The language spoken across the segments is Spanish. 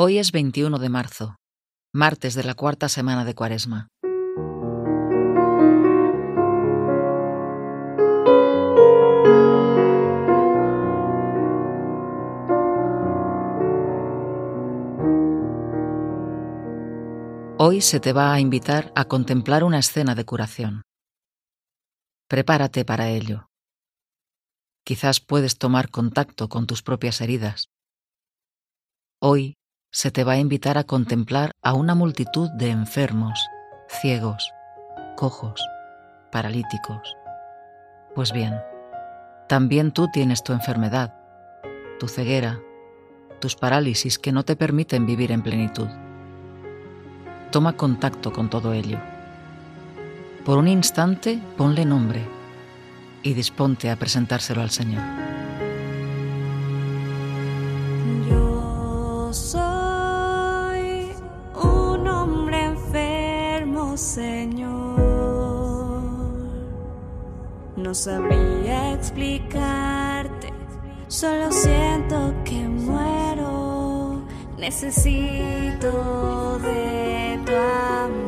Hoy es 21 de marzo, martes de la cuarta semana de Cuaresma. Hoy se te va a invitar a contemplar una escena de curación. Prepárate para ello. Quizás puedes tomar contacto con tus propias heridas. Hoy se te va a invitar a contemplar a una multitud de enfermos, ciegos, cojos, paralíticos. Pues bien, también tú tienes tu enfermedad, tu ceguera, tus parálisis que no te permiten vivir en plenitud. Toma contacto con todo ello. Por un instante ponle nombre y disponte a presentárselo al Señor. No sabría explicarte, solo siento que muero. Necesito de tu amor.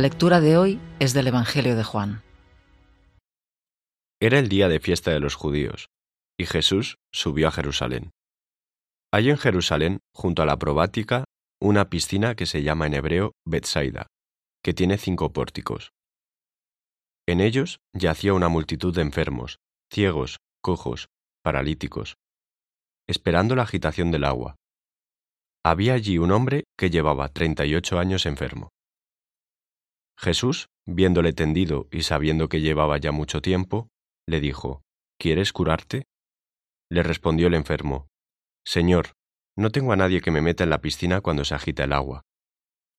La lectura de hoy es del Evangelio de Juan. Era el día de fiesta de los judíos, y Jesús subió a Jerusalén. Hay en Jerusalén, junto a la probática, una piscina que se llama en hebreo Betsaida, que tiene cinco pórticos. En ellos yacía una multitud de enfermos, ciegos, cojos, paralíticos, esperando la agitación del agua. Había allí un hombre que llevaba treinta y ocho años enfermo. Jesús, viéndole tendido y sabiendo que llevaba ya mucho tiempo, le dijo, ¿Quieres curarte? Le respondió el enfermo, Señor, no tengo a nadie que me meta en la piscina cuando se agita el agua,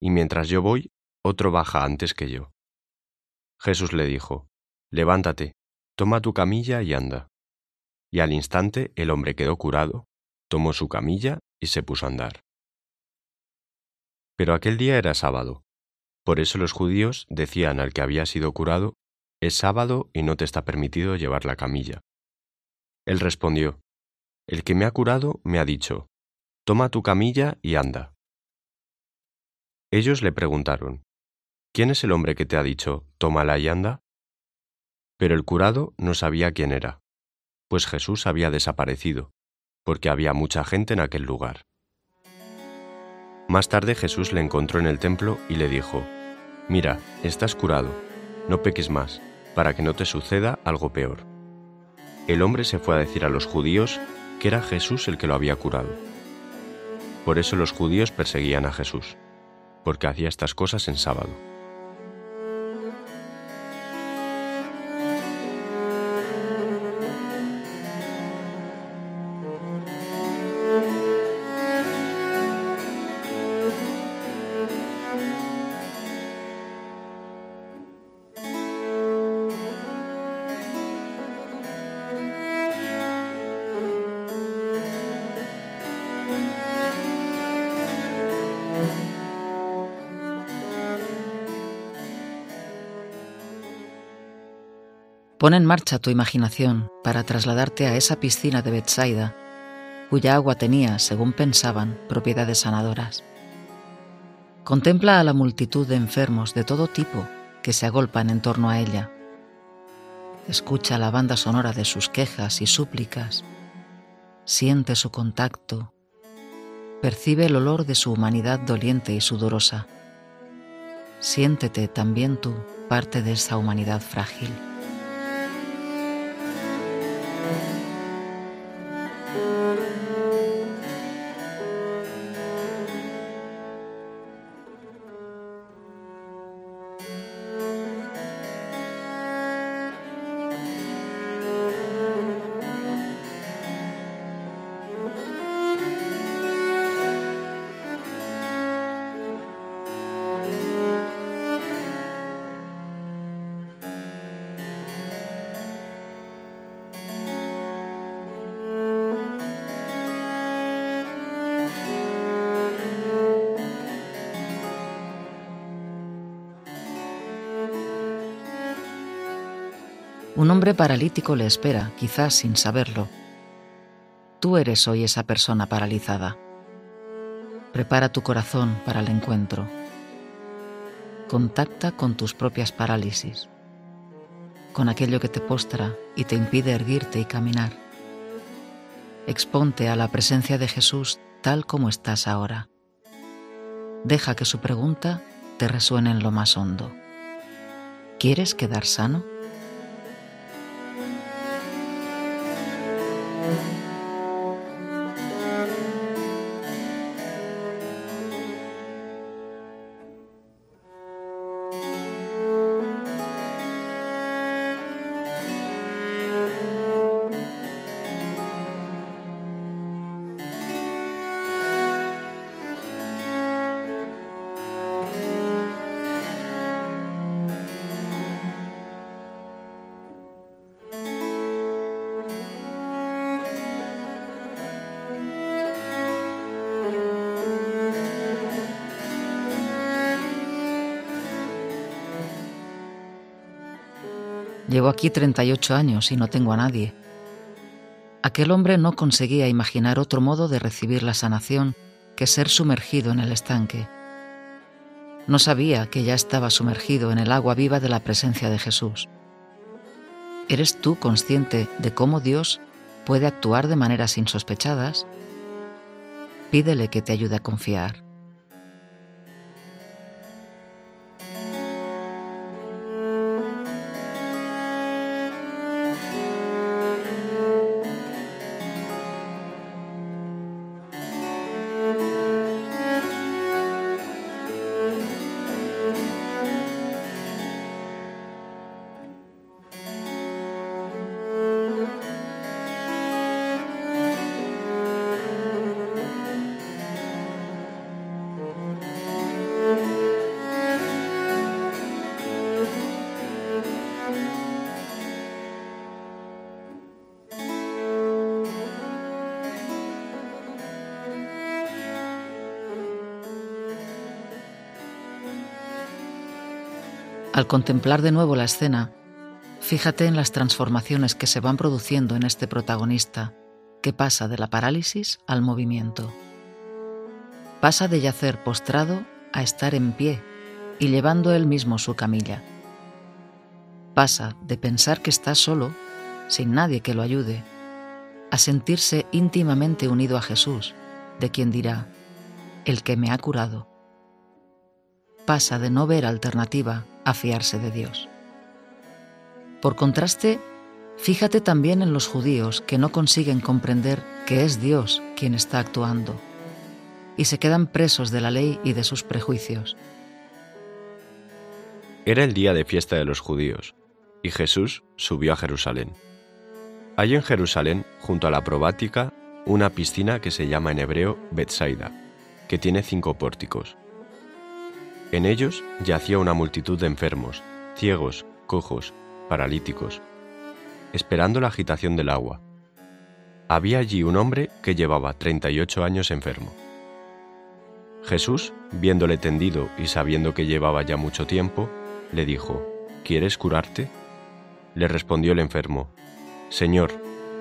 y mientras yo voy, otro baja antes que yo. Jesús le dijo, Levántate, toma tu camilla y anda. Y al instante el hombre quedó curado, tomó su camilla y se puso a andar. Pero aquel día era sábado. Por eso los judíos decían al que había sido curado, Es sábado y no te está permitido llevar la camilla. Él respondió, El que me ha curado me ha dicho, Toma tu camilla y anda. Ellos le preguntaron, ¿Quién es el hombre que te ha dicho, tómala y anda? Pero el curado no sabía quién era, pues Jesús había desaparecido, porque había mucha gente en aquel lugar. Más tarde Jesús le encontró en el templo y le dijo, Mira, estás curado, no peques más, para que no te suceda algo peor. El hombre se fue a decir a los judíos que era Jesús el que lo había curado. Por eso los judíos perseguían a Jesús, porque hacía estas cosas en sábado. Pon en marcha tu imaginación para trasladarte a esa piscina de Bethsaida, cuya agua tenía, según pensaban, propiedades sanadoras. Contempla a la multitud de enfermos de todo tipo que se agolpan en torno a ella. Escucha la banda sonora de sus quejas y súplicas. Siente su contacto. Percibe el olor de su humanidad doliente y sudorosa. Siéntete también tú parte de esa humanidad frágil. Un hombre paralítico le espera, quizás sin saberlo. Tú eres hoy esa persona paralizada. Prepara tu corazón para el encuentro. Contacta con tus propias parálisis, con aquello que te postra y te impide erguirte y caminar. Exponte a la presencia de Jesús tal como estás ahora. Deja que su pregunta te resuene en lo más hondo. ¿Quieres quedar sano? Llevo aquí 38 años y no tengo a nadie. Aquel hombre no conseguía imaginar otro modo de recibir la sanación que ser sumergido en el estanque. No sabía que ya estaba sumergido en el agua viva de la presencia de Jesús. ¿Eres tú consciente de cómo Dios puede actuar de maneras insospechadas? Pídele que te ayude a confiar. Al contemplar de nuevo la escena, fíjate en las transformaciones que se van produciendo en este protagonista, que pasa de la parálisis al movimiento. Pasa de yacer postrado a estar en pie y llevando él mismo su camilla. Pasa de pensar que está solo, sin nadie que lo ayude, a sentirse íntimamente unido a Jesús, de quien dirá, el que me ha curado. Pasa de no ver alternativa a fiarse de Dios. Por contraste, fíjate también en los judíos que no consiguen comprender que es Dios quien está actuando y se quedan presos de la ley y de sus prejuicios. Era el día de fiesta de los judíos, y Jesús subió a Jerusalén. Hay en Jerusalén, junto a la probática, una piscina que se llama en hebreo Betsaida, que tiene cinco pórticos. En ellos yacía una multitud de enfermos, ciegos, cojos, paralíticos, esperando la agitación del agua. Había allí un hombre que llevaba 38 años enfermo. Jesús, viéndole tendido y sabiendo que llevaba ya mucho tiempo, le dijo, ¿Quieres curarte? Le respondió el enfermo, Señor,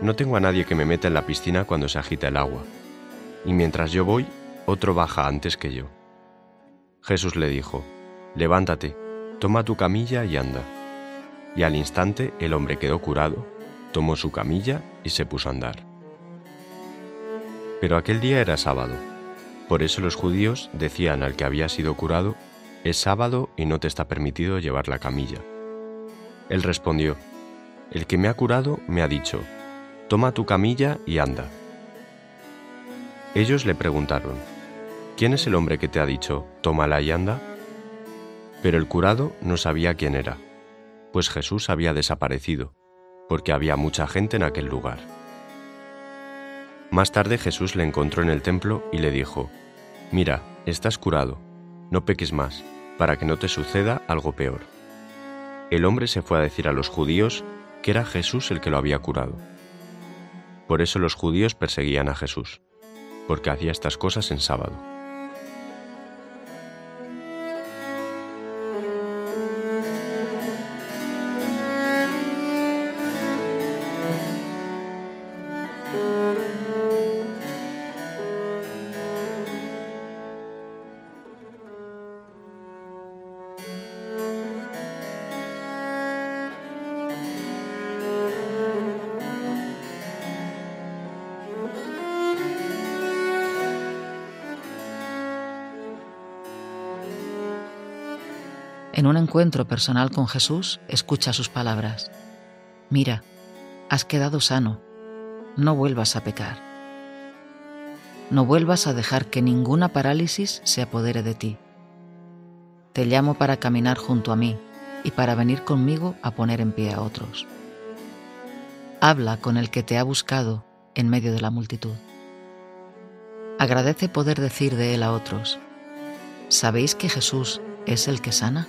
no tengo a nadie que me meta en la piscina cuando se agita el agua, y mientras yo voy, otro baja antes que yo. Jesús le dijo, Levántate, toma tu camilla y anda. Y al instante el hombre quedó curado, tomó su camilla y se puso a andar. Pero aquel día era sábado. Por eso los judíos decían al que había sido curado, es sábado y no te está permitido llevar la camilla. Él respondió, el que me ha curado me ha dicho, toma tu camilla y anda. Ellos le preguntaron, ¿quién es el hombre que te ha dicho, tómala y anda? Pero el curado no sabía quién era, pues Jesús había desaparecido, porque había mucha gente en aquel lugar. Más tarde Jesús le encontró en el templo y le dijo, Mira, estás curado, no peques más, para que no te suceda algo peor. El hombre se fue a decir a los judíos que era Jesús el que lo había curado. Por eso los judíos perseguían a Jesús, porque hacía estas cosas en sábado. En un encuentro personal con Jesús, escucha sus palabras. Mira, has quedado sano, no vuelvas a pecar. No vuelvas a dejar que ninguna parálisis se apodere de ti. Te llamo para caminar junto a mí y para venir conmigo a poner en pie a otros. Habla con el que te ha buscado en medio de la multitud. Agradece poder decir de él a otros, ¿sabéis que Jesús es el que sana?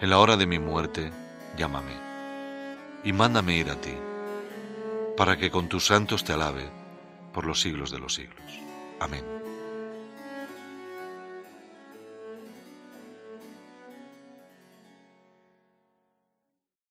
En la hora de mi muerte, llámame, y mándame ir a ti, para que con tus santos te alabe por los siglos de los siglos. Amén.